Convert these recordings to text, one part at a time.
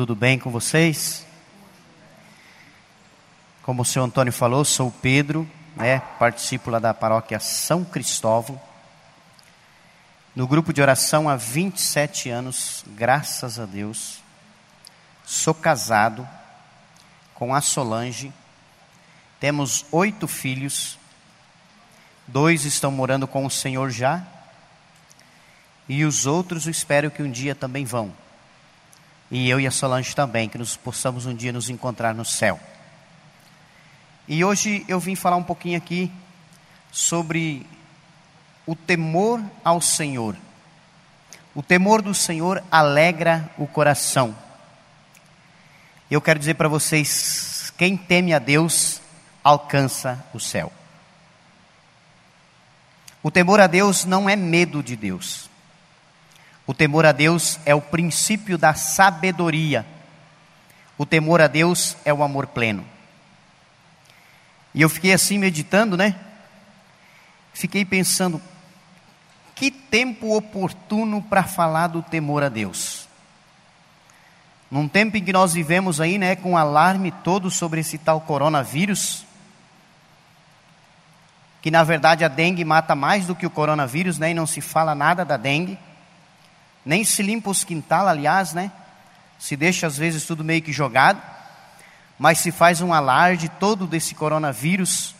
Tudo bem com vocês? Como o senhor Antônio falou, sou o Pedro, né? participo lá da paróquia São Cristóvão. No grupo de oração há 27 anos, graças a Deus. Sou casado com a Solange. Temos oito filhos. Dois estão morando com o Senhor já. E os outros espero que um dia também vão. E eu e a Solange também, que nos possamos um dia nos encontrar no céu. E hoje eu vim falar um pouquinho aqui sobre o temor ao Senhor. O temor do Senhor alegra o coração. Eu quero dizer para vocês: quem teme a Deus alcança o céu. O temor a Deus não é medo de Deus. O temor a Deus é o princípio da sabedoria. O temor a Deus é o amor pleno. E eu fiquei assim meditando, né? Fiquei pensando, que tempo oportuno para falar do temor a Deus. Num tempo em que nós vivemos aí, né, com alarme todo sobre esse tal coronavírus, que na verdade a dengue mata mais do que o coronavírus, né, e não se fala nada da dengue, nem se limpa os quintal, aliás, né, se deixa às vezes tudo meio que jogado, mas se faz um alarde todo desse coronavírus,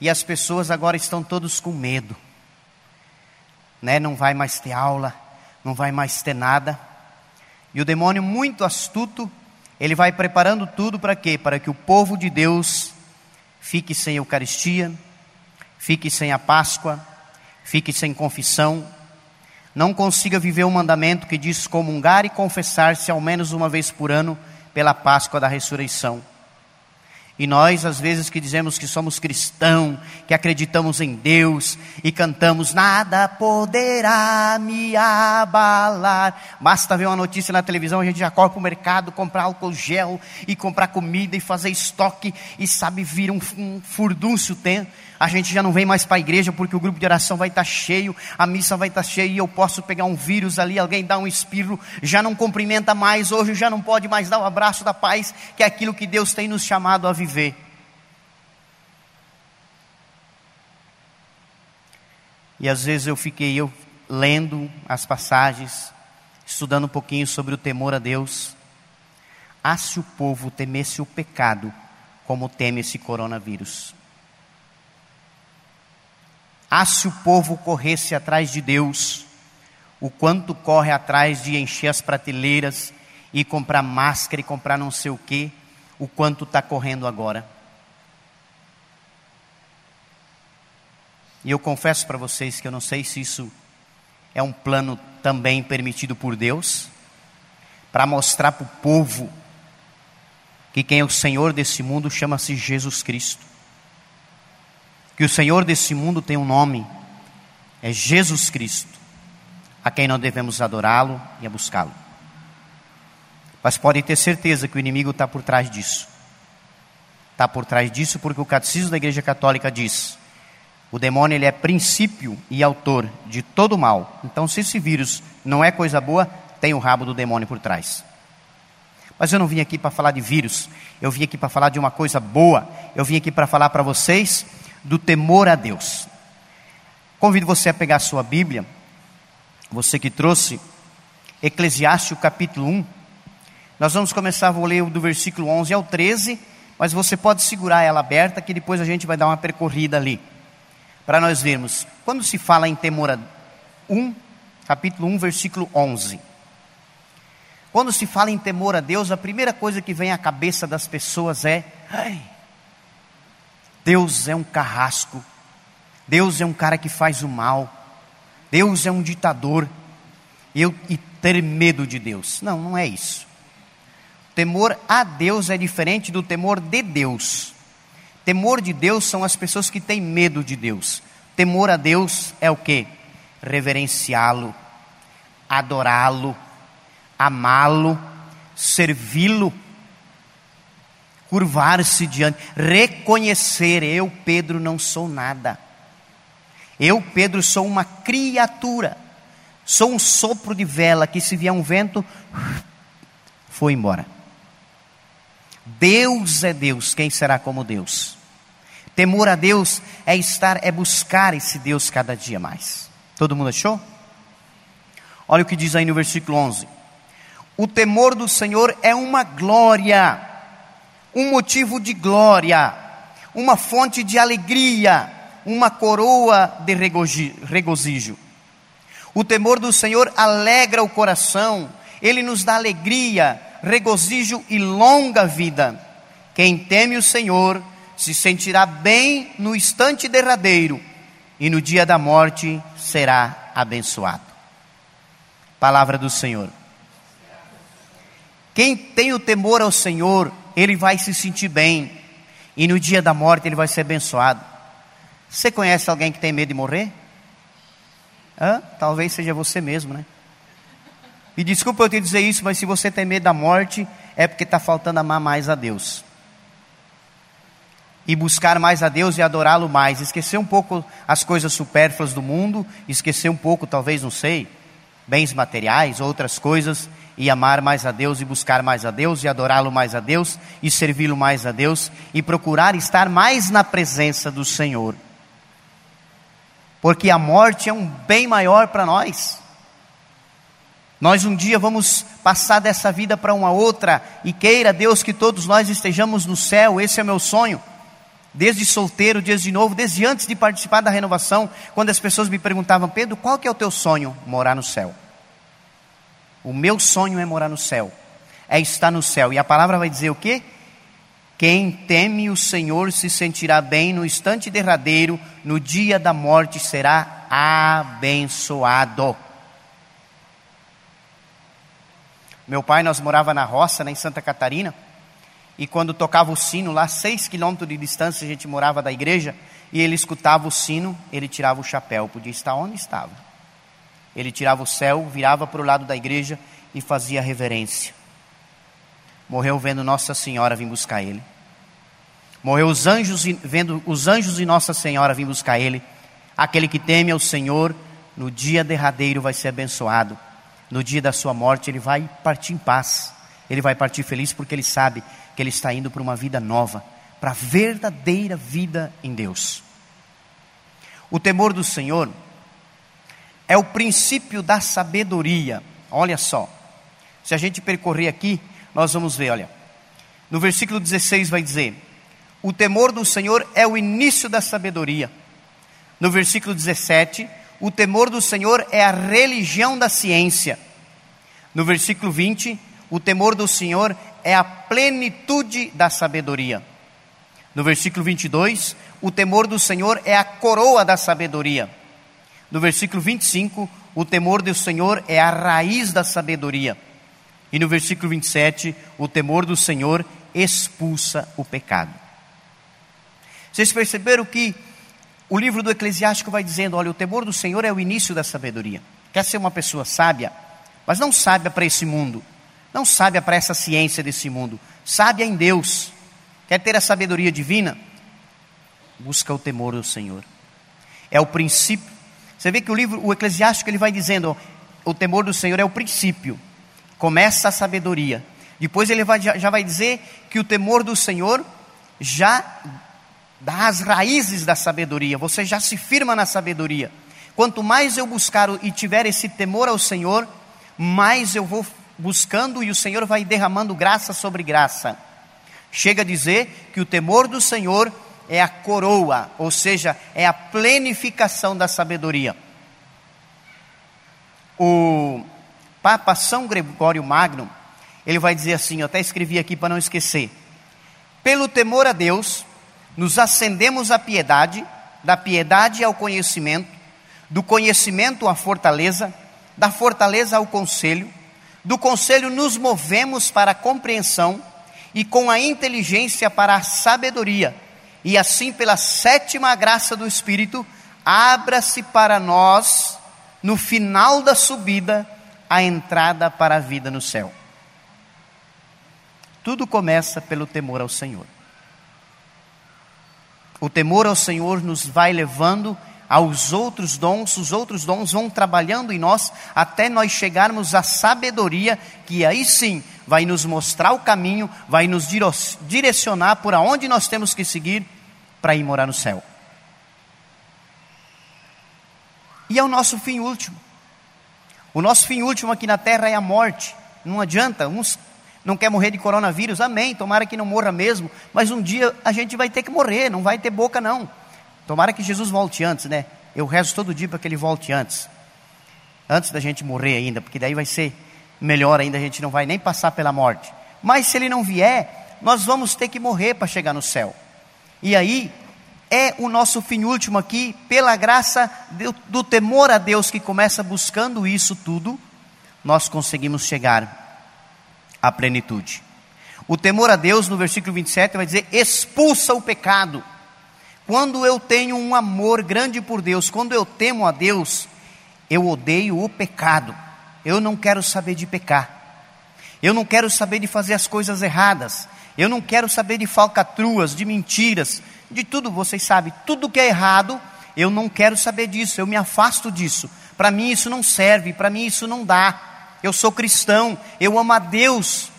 e as pessoas agora estão todos com medo né, não vai mais ter aula, não vai mais ter nada. E o demônio, muito astuto, ele vai preparando tudo para quê? Para que o povo de Deus fique sem Eucaristia, fique sem a Páscoa, fique sem confissão, não consiga viver o mandamento que diz comungar e confessar-se ao menos uma vez por ano pela Páscoa da ressurreição. E nós, às vezes, que dizemos que somos cristãos, que acreditamos em Deus e cantamos, nada poderá me abalar. Basta ver uma notícia na televisão, a gente já corre para o mercado, comprar álcool gel e comprar comida e fazer estoque e sabe, vira um, um furdúncio a gente já não vem mais para a igreja porque o grupo de oração vai estar tá cheio, a missa vai estar tá cheia e eu posso pegar um vírus ali, alguém dá um espirro, já não cumprimenta mais, hoje já não pode mais dar o abraço da paz, que é aquilo que Deus tem nos chamado a viver. E às vezes eu fiquei eu lendo as passagens, estudando um pouquinho sobre o temor a Deus. Ah, se o povo temesse o pecado como teme esse coronavírus. Ah, se o povo corresse atrás de Deus, o quanto corre atrás de encher as prateleiras e comprar máscara e comprar não sei o que, o quanto está correndo agora. E eu confesso para vocês que eu não sei se isso é um plano também permitido por Deus, para mostrar para o povo que quem é o Senhor desse mundo chama-se Jesus Cristo que o Senhor desse mundo tem um nome, é Jesus Cristo, a quem nós devemos adorá-lo e a buscá-lo. Mas pode ter certeza que o inimigo está por trás disso. Está por trás disso porque o catecismo da Igreja Católica diz: o demônio ele é princípio e autor de todo mal. Então, se esse vírus não é coisa boa, tem o rabo do demônio por trás. Mas eu não vim aqui para falar de vírus, eu vim aqui para falar de uma coisa boa. Eu vim aqui para falar para vocês do temor a Deus. Convido você a pegar a sua Bíblia, você que trouxe Eclesiastes capítulo 1. Nós vamos começar, vou ler do versículo 11 ao 13, mas você pode segurar ela aberta que depois a gente vai dar uma percorrida ali. Para nós vermos, quando se fala em temor a 1, capítulo 1, versículo 11. Quando se fala em temor a Deus, a primeira coisa que vem à cabeça das pessoas é: ai, Deus é um carrasco, Deus é um cara que faz o mal, Deus é um ditador, eu, e ter medo de Deus. Não, não é isso. Temor a Deus é diferente do temor de Deus. Temor de Deus são as pessoas que têm medo de Deus. Temor a Deus é o que? Reverenciá-lo, adorá-lo, amá-lo, servi-lo curvar-se diante, reconhecer: eu, Pedro, não sou nada. Eu, Pedro, sou uma criatura. Sou um sopro de vela que, se vier um vento, foi embora. Deus é Deus, quem será como Deus? Temor a Deus é estar, é buscar esse Deus cada dia mais. Todo mundo achou? Olha o que diz aí no versículo 11: O temor do Senhor é uma glória, um motivo de glória, uma fonte de alegria, uma coroa de regozijo. O temor do Senhor alegra o coração, ele nos dá alegria, regozijo e longa vida. Quem teme o Senhor se sentirá bem no instante derradeiro e no dia da morte será abençoado. Palavra do Senhor. Quem tem o temor ao Senhor, ele vai se sentir bem e no dia da morte ele vai ser abençoado. Você conhece alguém que tem medo de morrer? Hã? Talvez seja você mesmo, né? E desculpa eu te dizer isso, mas se você tem medo da morte, é porque está faltando amar mais a Deus. E buscar mais a Deus e adorá-lo mais. Esquecer um pouco as coisas supérfluas do mundo, esquecer um pouco, talvez, não sei, bens materiais, outras coisas, e amar mais a Deus e buscar mais a Deus e adorá-lo mais a Deus e servi-lo mais a Deus e procurar estar mais na presença do Senhor. Porque a morte é um bem maior para nós. Nós um dia vamos passar dessa vida para uma outra, e queira Deus que todos nós estejamos no céu, esse é o meu sonho. Desde solteiro, desde novo, desde antes de participar da renovação, quando as pessoas me perguntavam, Pedro, qual que é o teu sonho? Morar no céu. O meu sonho é morar no céu, é estar no céu. E a palavra vai dizer o quê? Quem teme o Senhor se sentirá bem no instante derradeiro, no dia da morte será abençoado. Meu pai, nós morava na roça, né, em Santa Catarina, e quando tocava o sino, lá seis quilômetros de distância, a gente morava da igreja, e ele escutava o sino, ele tirava o chapéu, podia estar onde estava. Ele tirava o céu, virava para o lado da igreja e fazia reverência. Morreu vendo Nossa Senhora vir buscar ele. Morreu os anjos vendo os anjos e Nossa Senhora vir buscar ele. Aquele que teme ao Senhor, no dia derradeiro vai ser abençoado no dia da sua morte, ele vai partir em paz. Ele vai partir feliz porque ele sabe que ele está indo para uma vida nova, para a verdadeira vida em Deus. O temor do Senhor é o princípio da sabedoria. Olha só, se a gente percorrer aqui, nós vamos ver, olha. No versículo 16 vai dizer: O temor do Senhor é o início da sabedoria. No versículo 17, o temor do Senhor é a religião da ciência. No versículo 20, o temor do Senhor é a plenitude da sabedoria. No versículo 22, o temor do Senhor é a coroa da sabedoria. No versículo 25, o temor do Senhor é a raiz da sabedoria. E no versículo 27, o temor do Senhor expulsa o pecado. Vocês perceberam que o livro do Eclesiástico vai dizendo: olha, o temor do Senhor é o início da sabedoria. Quer ser uma pessoa sábia, mas não sábia para esse mundo, não sábia para essa ciência desse mundo, sábia em Deus. Quer ter a sabedoria divina? Busca o temor do Senhor. É o princípio. Você vê que o livro, o Eclesiástico, ele vai dizendo: o temor do Senhor é o princípio. Começa a sabedoria. Depois ele vai, já vai dizer que o temor do Senhor já das raízes da sabedoria, você já se firma na sabedoria. Quanto mais eu buscar e tiver esse temor ao Senhor, mais eu vou buscando e o Senhor vai derramando graça sobre graça. Chega a dizer que o temor do Senhor é a coroa, ou seja, é a plenificação da sabedoria. O Papa São Gregório Magno, ele vai dizer assim, eu até escrevi aqui para não esquecer: pelo temor a Deus, nos ascendemos à piedade, da piedade ao conhecimento, do conhecimento à fortaleza, da fortaleza ao conselho, do conselho nos movemos para a compreensão e com a inteligência para a sabedoria, e assim pela sétima graça do Espírito, abra-se para nós, no final da subida, a entrada para a vida no céu. Tudo começa pelo temor ao Senhor. O temor ao Senhor nos vai levando aos outros dons, os outros dons vão trabalhando em nós até nós chegarmos à sabedoria, que aí sim vai nos mostrar o caminho, vai nos direcionar por aonde nós temos que seguir para ir morar no céu. E é o nosso fim último. O nosso fim último aqui na terra é a morte. Não adianta, uns não quer morrer de coronavírus, amém, tomara que não morra mesmo, mas um dia a gente vai ter que morrer, não vai ter boca não. Tomara que Jesus volte antes, né? Eu rezo todo dia para que ele volte antes. Antes da gente morrer ainda, porque daí vai ser melhor ainda, a gente não vai nem passar pela morte. Mas se ele não vier, nós vamos ter que morrer para chegar no céu. E aí, é o nosso fim último aqui, pela graça do, do temor a Deus que começa buscando isso tudo, nós conseguimos chegar à plenitude. O temor a Deus, no versículo 27, vai dizer: expulsa o pecado. Quando eu tenho um amor grande por Deus, quando eu temo a Deus, eu odeio o pecado. Eu não quero saber de pecar. Eu não quero saber de fazer as coisas erradas. Eu não quero saber de falcatruas, de mentiras, de tudo, vocês sabem, tudo que é errado, eu não quero saber disso, eu me afasto disso. Para mim isso não serve, para mim isso não dá. Eu sou cristão, eu amo a Deus,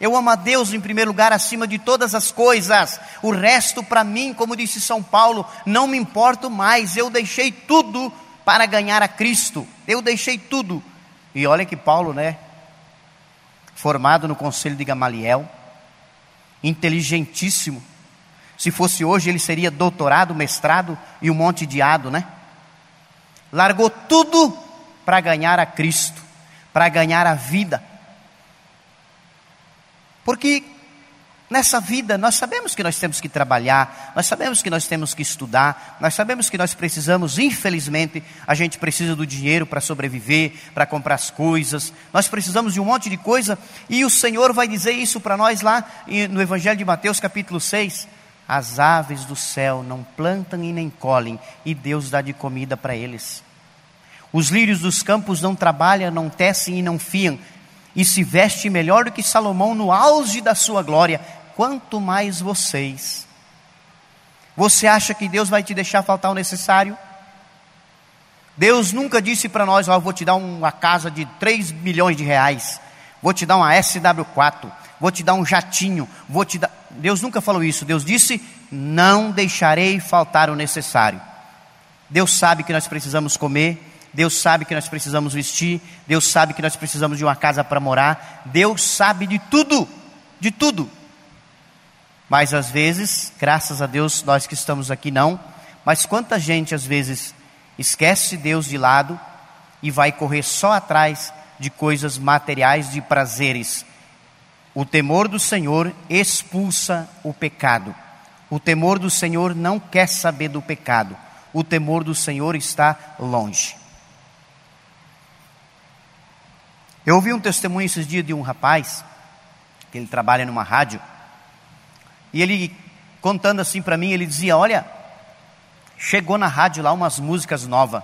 eu amo a Deus em primeiro lugar, acima de todas as coisas. O resto, para mim, como disse São Paulo, não me importo mais. Eu deixei tudo para ganhar a Cristo. Eu deixei tudo. E olha que Paulo, né? Formado no conselho de Gamaliel, inteligentíssimo. Se fosse hoje, ele seria doutorado, mestrado e um monte de ado, né? Largou tudo para ganhar a Cristo, para ganhar a vida porque nessa vida nós sabemos que nós temos que trabalhar, nós sabemos que nós temos que estudar, nós sabemos que nós precisamos, infelizmente, a gente precisa do dinheiro para sobreviver, para comprar as coisas, nós precisamos de um monte de coisa, e o Senhor vai dizer isso para nós lá no Evangelho de Mateus, capítulo 6. As aves do céu não plantam e nem colhem, e Deus dá de comida para eles. Os lírios dos campos não trabalham, não tecem e não fiam, e se veste melhor do que Salomão no auge da sua glória, quanto mais vocês. Você acha que Deus vai te deixar faltar o necessário? Deus nunca disse para nós: Ó, oh, vou te dar uma casa de 3 milhões de reais, vou te dar uma SW4, vou te dar um jatinho, vou te dar. Deus nunca falou isso. Deus disse: Não deixarei faltar o necessário. Deus sabe que nós precisamos comer, Deus sabe que nós precisamos vestir, Deus sabe que nós precisamos de uma casa para morar, Deus sabe de tudo, de tudo. Mas às vezes, graças a Deus, nós que estamos aqui não, mas quanta gente às vezes esquece Deus de lado e vai correr só atrás de coisas materiais, de prazeres. O temor do Senhor expulsa o pecado. O temor do Senhor não quer saber do pecado. O temor do Senhor está longe. Eu ouvi um testemunho esses dias de um rapaz, que ele trabalha numa rádio, e ele contando assim para mim, ele dizia: Olha, chegou na rádio lá umas músicas novas.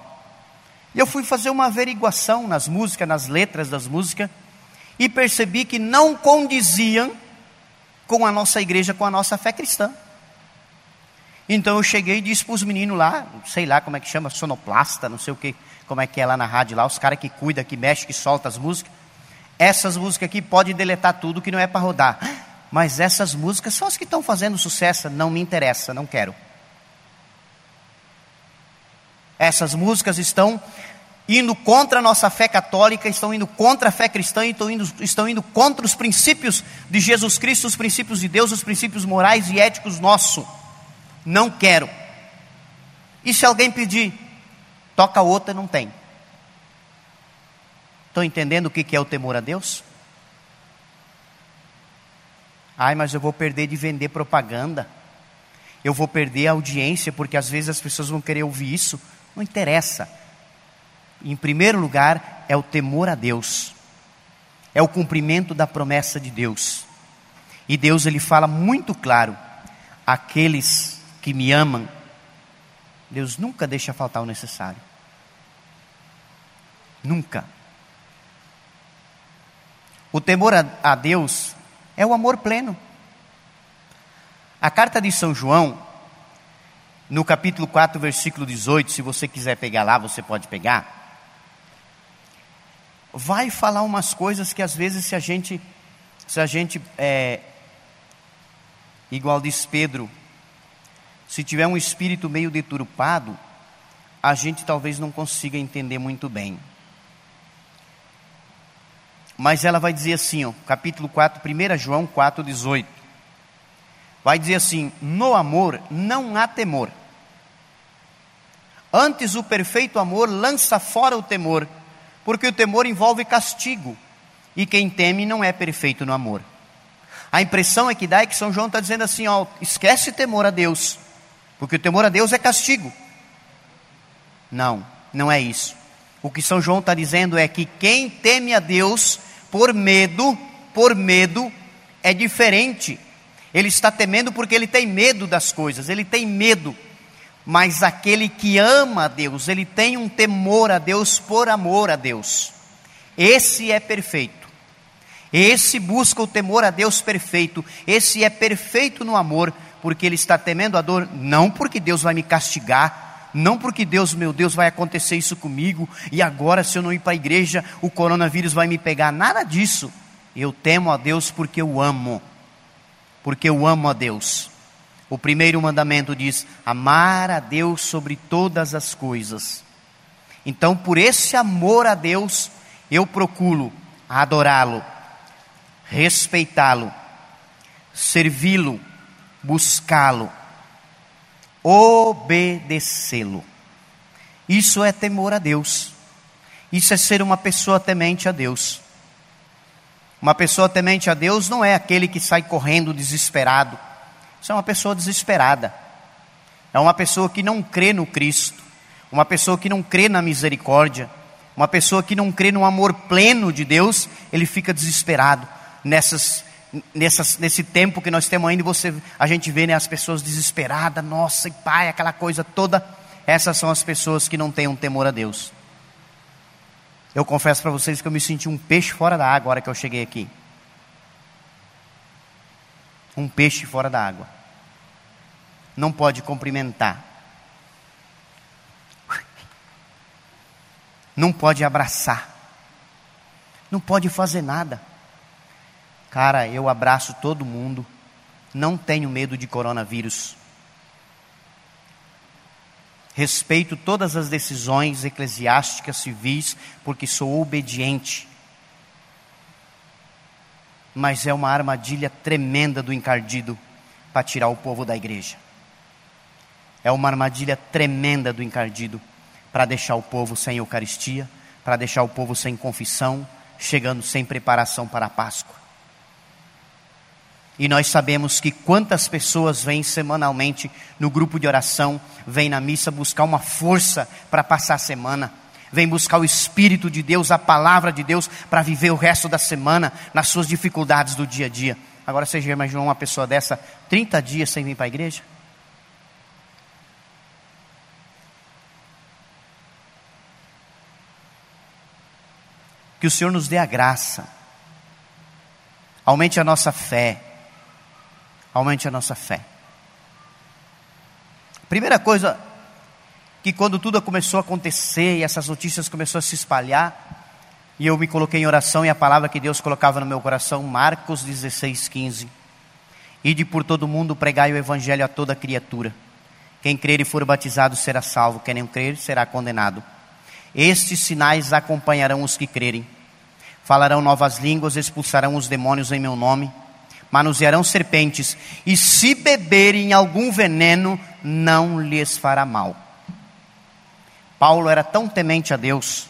E eu fui fazer uma averiguação nas músicas, nas letras das músicas, e percebi que não condiziam com a nossa igreja, com a nossa fé cristã. Então eu cheguei e disse para os meninos lá, sei lá como é que chama, sonoplasta, não sei o que, como é que é lá na rádio lá, os caras que cuidam, que mexem, que soltam as músicas. Essas músicas aqui podem deletar tudo que não é para rodar. Mas essas músicas são as que estão fazendo sucesso, não me interessa, não quero. Essas músicas estão indo contra a nossa fé católica, estão indo contra a fé cristã, estão indo, estão indo contra os princípios de Jesus Cristo, os princípios de Deus, os princípios morais e éticos nossos. Não quero. E se alguém pedir, toca outra, não tem. Estão entendendo o que é o temor a Deus? Ai, mas eu vou perder de vender propaganda. Eu vou perder a audiência, porque às vezes as pessoas vão querer ouvir isso. Não interessa. Em primeiro lugar, é o temor a Deus. É o cumprimento da promessa de Deus. E Deus ele fala muito claro: aqueles que me amam, Deus nunca deixa faltar o necessário. Nunca. O temor a, a Deus é o amor pleno. A carta de São João, no capítulo 4, versículo 18, se você quiser pegar lá, você pode pegar. Vai falar umas coisas que às vezes se a gente, se a gente, é, igual diz Pedro, se tiver um espírito meio deturpado, a gente talvez não consiga entender muito bem. Mas ela vai dizer assim, ó, capítulo 4, 1 João 4, 18. Vai dizer assim: no amor não há temor. Antes o perfeito amor lança fora o temor, porque o temor envolve castigo, e quem teme não é perfeito no amor. A impressão é que dá é que São João está dizendo assim: ó, esquece temor a Deus, porque o temor a Deus é castigo. Não, não é isso. O que São João está dizendo é que quem teme a Deus por medo, por medo, é diferente. Ele está temendo porque ele tem medo das coisas, ele tem medo. Mas aquele que ama a Deus, ele tem um temor a Deus por amor a Deus. Esse é perfeito. Esse busca o temor a Deus perfeito. Esse é perfeito no amor, porque ele está temendo a dor, não porque Deus vai me castigar, não porque Deus, meu Deus, vai acontecer isso comigo, e agora, se eu não ir para a igreja, o coronavírus vai me pegar. Nada disso. Eu temo a Deus porque eu amo. Porque eu amo a Deus. O primeiro mandamento diz: amar a Deus sobre todas as coisas. Então, por esse amor a Deus, eu procuro adorá-lo, respeitá-lo, servi-lo, buscá-lo, obedecê-lo. Isso é temor a Deus. Isso é ser uma pessoa temente a Deus. Uma pessoa temente a Deus não é aquele que sai correndo desesperado. Isso é uma pessoa desesperada. É uma pessoa que não crê no Cristo. Uma pessoa que não crê na misericórdia. Uma pessoa que não crê no amor pleno de Deus. Ele fica desesperado. Nessas nessas, nesse tempo que nós temos ainda, você, a gente vê né, as pessoas desesperadas, nossa, e pai, aquela coisa toda. Essas são as pessoas que não têm um temor a Deus. Eu confesso para vocês que eu me senti um peixe fora da água a hora que eu cheguei aqui. Um peixe fora da água. Não pode cumprimentar. Não pode abraçar. Não pode fazer nada. Cara, eu abraço todo mundo. Não tenho medo de coronavírus. Respeito todas as decisões eclesiásticas, civis, porque sou obediente. Mas é uma armadilha tremenda do encardido para tirar o povo da igreja. É uma armadilha tremenda do encardido para deixar o povo sem Eucaristia, para deixar o povo sem confissão, chegando sem preparação para a Páscoa. E nós sabemos que quantas pessoas vêm semanalmente no grupo de oração, vêm na missa buscar uma força para passar a semana, vêm buscar o Espírito de Deus, a palavra de Deus, para viver o resto da semana nas suas dificuldades do dia a dia. Agora você já imaginou uma pessoa dessa 30 dias sem vir para a igreja? Que o Senhor nos dê a graça, aumente a nossa fé, aumente a nossa fé. Primeira coisa que quando tudo começou a acontecer e essas notícias começaram a se espalhar, e eu me coloquei em oração e a palavra que Deus colocava no meu coração, Marcos 16, 15. Ide por todo mundo, pregai o evangelho a toda criatura. Quem crer e for batizado será salvo, quem não crer será condenado. Estes sinais acompanharão os que crerem. Falarão novas línguas, expulsarão os demônios em meu nome manusearão serpentes, e se beberem algum veneno, não lhes fará mal. Paulo era tão temente a Deus,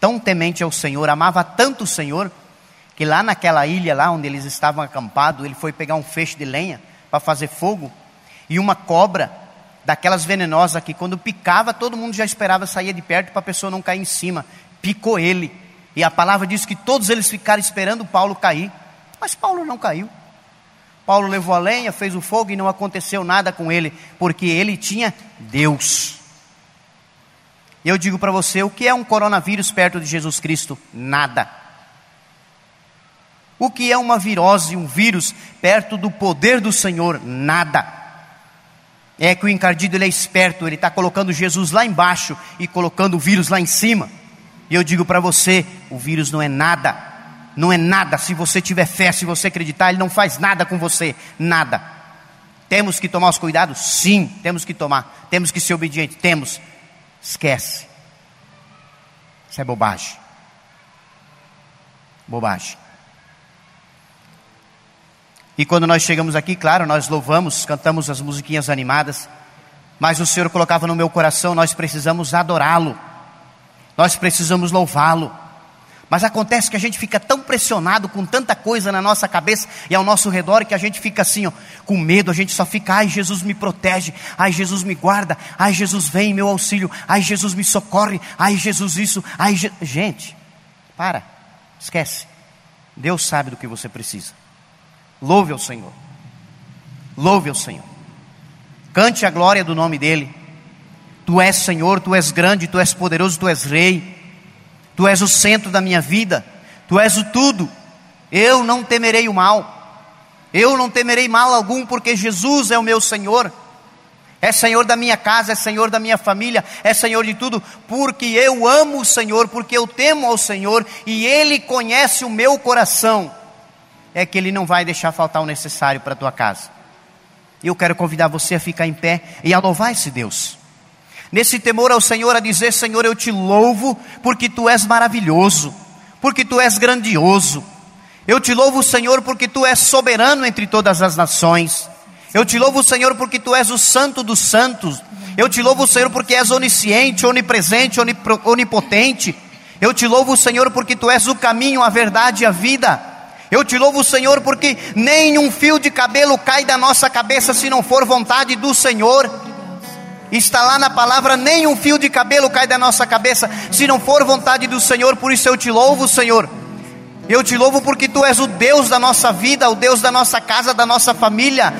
tão temente ao Senhor, amava tanto o Senhor, que lá naquela ilha, lá onde eles estavam acampados, ele foi pegar um feixe de lenha para fazer fogo, e uma cobra, daquelas venenosas que quando picava, todo mundo já esperava sair de perto para a pessoa não cair em cima, picou ele, e a palavra diz que todos eles ficaram esperando Paulo cair, mas Paulo não caiu. Paulo levou a lenha, fez o fogo e não aconteceu nada com ele, porque ele tinha Deus. E eu digo para você: o que é um coronavírus perto de Jesus Cristo? Nada. O que é uma virose, um vírus perto do poder do Senhor? Nada. É que o encardido ele é esperto, ele está colocando Jesus lá embaixo e colocando o vírus lá em cima. E eu digo para você: o vírus não é nada, não é nada. Se você tiver fé, se você acreditar, ele não faz nada com você, nada. Temos que tomar os cuidados? Sim, temos que tomar. Temos que ser obedientes? Temos. Esquece. Isso é bobagem. Bobagem. E quando nós chegamos aqui, claro, nós louvamos, cantamos as musiquinhas animadas, mas o Senhor colocava no meu coração, nós precisamos adorá-lo, nós precisamos louvá-lo. Mas acontece que a gente fica tão pressionado com tanta coisa na nossa cabeça e ao nosso redor que a gente fica assim, ó, com medo, a gente só fica, ai Jesus me protege, ai Jesus me guarda, ai Jesus vem em meu auxílio, ai Jesus me socorre, ai Jesus isso, ai Je... gente, para, esquece. Deus sabe do que você precisa. Louve ao Senhor. Louve ao Senhor. Cante a glória do nome dEle. Tu és Senhor, Tu és grande, Tu és poderoso, Tu és Rei. Tu és o centro da minha vida. Tu és o tudo. Eu não temerei o mal. Eu não temerei mal algum, porque Jesus é o meu Senhor. É Senhor da minha casa, é Senhor da minha família, é Senhor de tudo, porque eu amo o Senhor, porque eu temo ao Senhor e Ele conhece o meu coração é que Ele não vai deixar faltar o necessário para a tua casa. Eu quero convidar você a ficar em pé e a louvar esse Deus. Nesse temor ao Senhor, a dizer: Senhor, eu te louvo, porque tu és maravilhoso, porque tu és grandioso. Eu te louvo, Senhor, porque tu és soberano entre todas as nações. Eu te louvo, Senhor, porque tu és o santo dos santos. Eu te louvo, Senhor, porque és onisciente, onipresente, onipotente. Eu te louvo, Senhor, porque tu és o caminho, a verdade e a vida. Eu te louvo, Senhor, porque nenhum fio de cabelo cai da nossa cabeça se não for vontade do Senhor. Está lá na palavra: nenhum fio de cabelo cai da nossa cabeça se não for vontade do Senhor. Por isso eu te louvo, Senhor. Eu te louvo porque tu és o Deus da nossa vida, o Deus da nossa casa, da nossa família.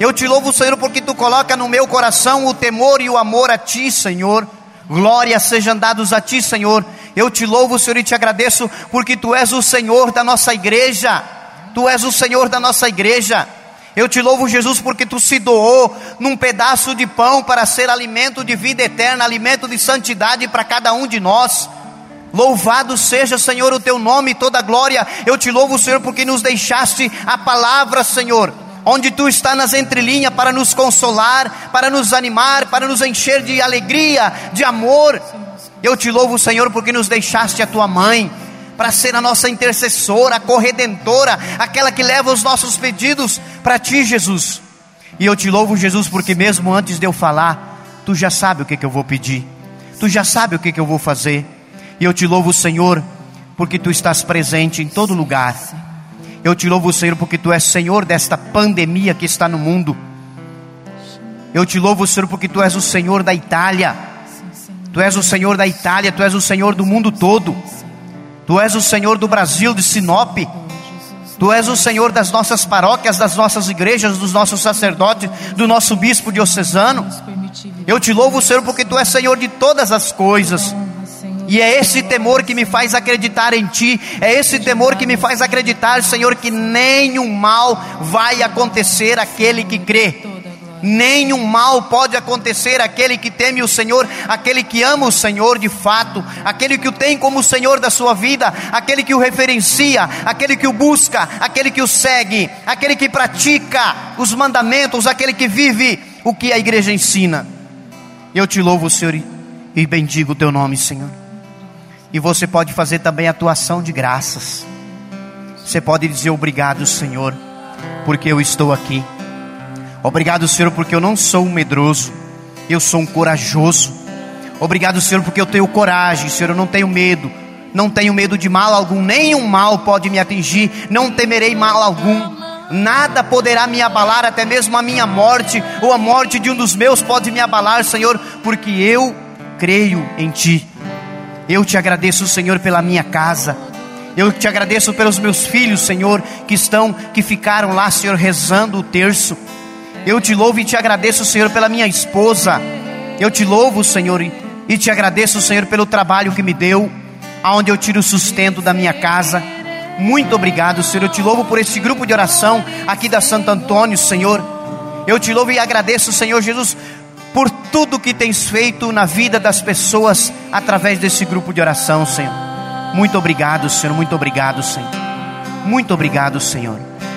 Eu te louvo, Senhor, porque tu coloca no meu coração o temor e o amor a ti, Senhor. Glória sejam dados a ti, Senhor. Eu te louvo, Senhor, e te agradeço, porque tu és o Senhor da nossa igreja. Tu és o Senhor da nossa igreja. Eu te louvo, Jesus, porque tu se doou num pedaço de pão para ser alimento de vida eterna, alimento de santidade para cada um de nós. Louvado seja, Senhor, o teu nome e toda glória. Eu te louvo, Senhor, porque nos deixaste a palavra, Senhor, onde tu está nas entrelinhas para nos consolar, para nos animar, para nos encher de alegria, de amor. Eu te louvo, Senhor, porque nos deixaste a tua mãe para ser a nossa intercessora, a corredentora, aquela que leva os nossos pedidos para ti, Jesus. E eu te louvo, Jesus, porque mesmo antes de eu falar, tu já sabe o que, que eu vou pedir, tu já sabe o que, que eu vou fazer. E eu te louvo, Senhor, porque tu estás presente em todo lugar. Eu te louvo, Senhor, porque tu és Senhor desta pandemia que está no mundo. Eu te louvo, Senhor, porque tu és o Senhor da Itália. Tu és o Senhor da Itália, Tu és o Senhor do mundo todo. Tu és o Senhor do Brasil, de Sinop. Tu és o Senhor das nossas paróquias, das nossas igrejas, dos nossos sacerdotes, do nosso bispo diocesano. Eu te louvo, Senhor, porque Tu és Senhor de todas as coisas. E é esse temor que me faz acreditar em Ti, é esse temor que me faz acreditar, Senhor, que nenhum mal vai acontecer àquele que crê nenhum mal pode acontecer àquele que teme o Senhor, aquele que ama o Senhor de fato, aquele que o tem como Senhor da sua vida, aquele que o referencia, aquele que o busca, aquele que o segue, aquele que pratica os mandamentos, aquele que vive o que a igreja ensina. Eu te louvo, Senhor, e bendigo o teu nome, Senhor. E você pode fazer também atuação de graças. Você pode dizer obrigado, Senhor, porque eu estou aqui. Obrigado, Senhor, porque eu não sou um medroso, eu sou um corajoso. Obrigado, Senhor, porque eu tenho coragem, Senhor, eu não tenho medo, não tenho medo de mal algum, nenhum mal pode me atingir, não temerei mal algum. Nada poderá me abalar, até mesmo a minha morte ou a morte de um dos meus pode me abalar, Senhor, porque eu creio em Ti. Eu te agradeço, Senhor, pela minha casa. Eu te agradeço pelos meus filhos, Senhor, que estão, que ficaram lá, Senhor, rezando o terço. Eu te louvo e te agradeço, Senhor, pela minha esposa. Eu te louvo, Senhor, e te agradeço, Senhor, pelo trabalho que me deu, aonde eu tiro o sustento da minha casa. Muito obrigado, Senhor. Eu te louvo por esse grupo de oração aqui da Santo Antônio, Senhor. Eu te louvo e agradeço, Senhor Jesus, por tudo que tens feito na vida das pessoas através desse grupo de oração, Senhor. Muito obrigado, Senhor. Muito obrigado, Senhor. Muito obrigado, Senhor.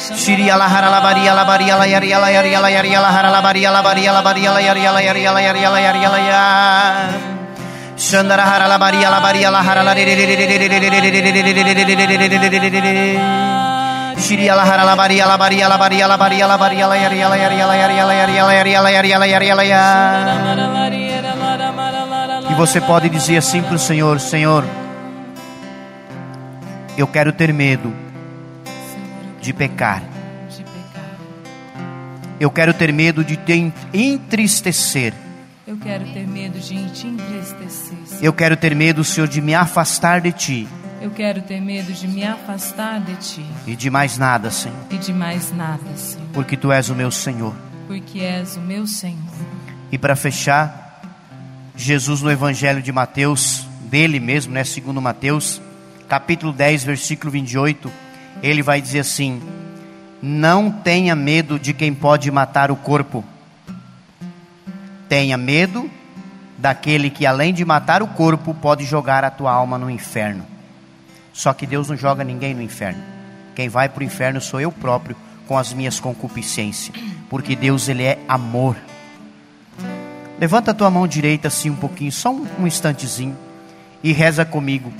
Shiria la hara la baria la baria la yaria la yaria la yaria la hara la baria la baria la baria la yaria la yaria la yaria la yaria la ya Shandara hara la baria la baria la hara la Shiria la hara la baria la baria la baria la baria la baria la yaria la yaria la yaria la yaria la yaria la yaria la yaria la ya E você pode dizer assim para o Senhor, Senhor, eu quero ter medo de pecar. Eu quero ter medo de te entristecer. Eu quero ter medo de te entristecer. Eu quero ter medo, Senhor, de me afastar de ti. Eu quero ter medo de me afastar de ti. E de mais nada, Senhor. E de mais nada, Senhor. Porque tu és o meu Senhor. Porque és o meu Senhor. E para fechar, Jesus no Evangelho de Mateus, dele mesmo, né, segundo Mateus, capítulo 10, versículo 28, ele vai dizer assim: Não tenha medo de quem pode matar o corpo. Tenha medo daquele que, além de matar o corpo, pode jogar a tua alma no inferno. Só que Deus não joga ninguém no inferno. Quem vai para o inferno sou eu próprio, com as minhas concupiscências. Porque Deus, Ele é amor. Levanta a tua mão direita assim um pouquinho, só um, um instantezinho, e reza comigo.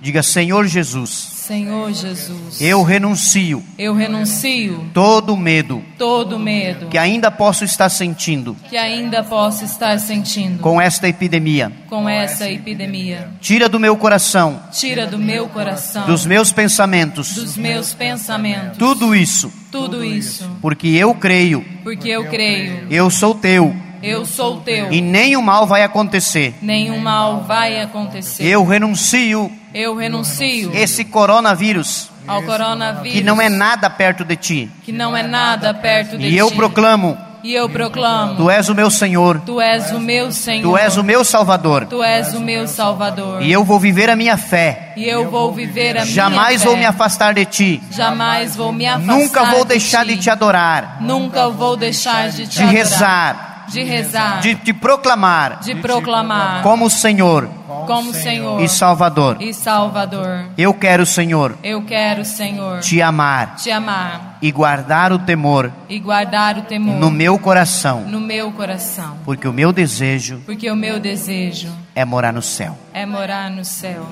Diga, Senhor Jesus. Senhor Jesus. Eu renuncio. Eu renuncio. Todo medo. Todo medo. Que ainda posso estar sentindo. Que ainda posso estar sentindo. Com esta epidemia. Com essa epidemia. Tira do meu coração. Tira do meu coração. Dos meus pensamentos. Dos meus pensamentos. Tudo isso. Tudo isso. Porque eu creio. Porque eu creio. Eu sou teu. Eu sou teu. E nenhum mal vai acontecer. Nenhum mal vai acontecer. Eu renuncio. Eu renuncio. Esse coronavírus. Ao coronavírus. Que não é nada perto de ti. Que não é nada perto de e ti. E eu proclamo. E eu proclamo. Tu és o meu Senhor. Tu és o meu Senhor. Tu és o meu Salvador. Tu és o meu Salvador. E eu vou viver a minha fé. E eu vou viver a Jamais minha fé. vou me afastar de ti. Jamais vou me afastar. Nunca vou de deixar ti. de te adorar. Nunca vou deixar de te de adorar. rezar. De rezar. De te proclamar. De proclamar. Como Senhor. Como Senhor. E Salvador. E Salvador. Eu quero, Senhor. Eu quero, Senhor. Te amar. Te amar. E guardar o temor. E guardar o temor. No meu coração. No meu coração. Porque o meu desejo. Porque o meu desejo. É morar no céu. É morar no céu.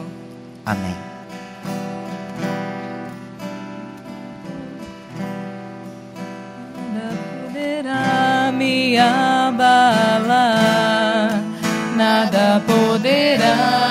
Amém. poderá me abalar, nada poderá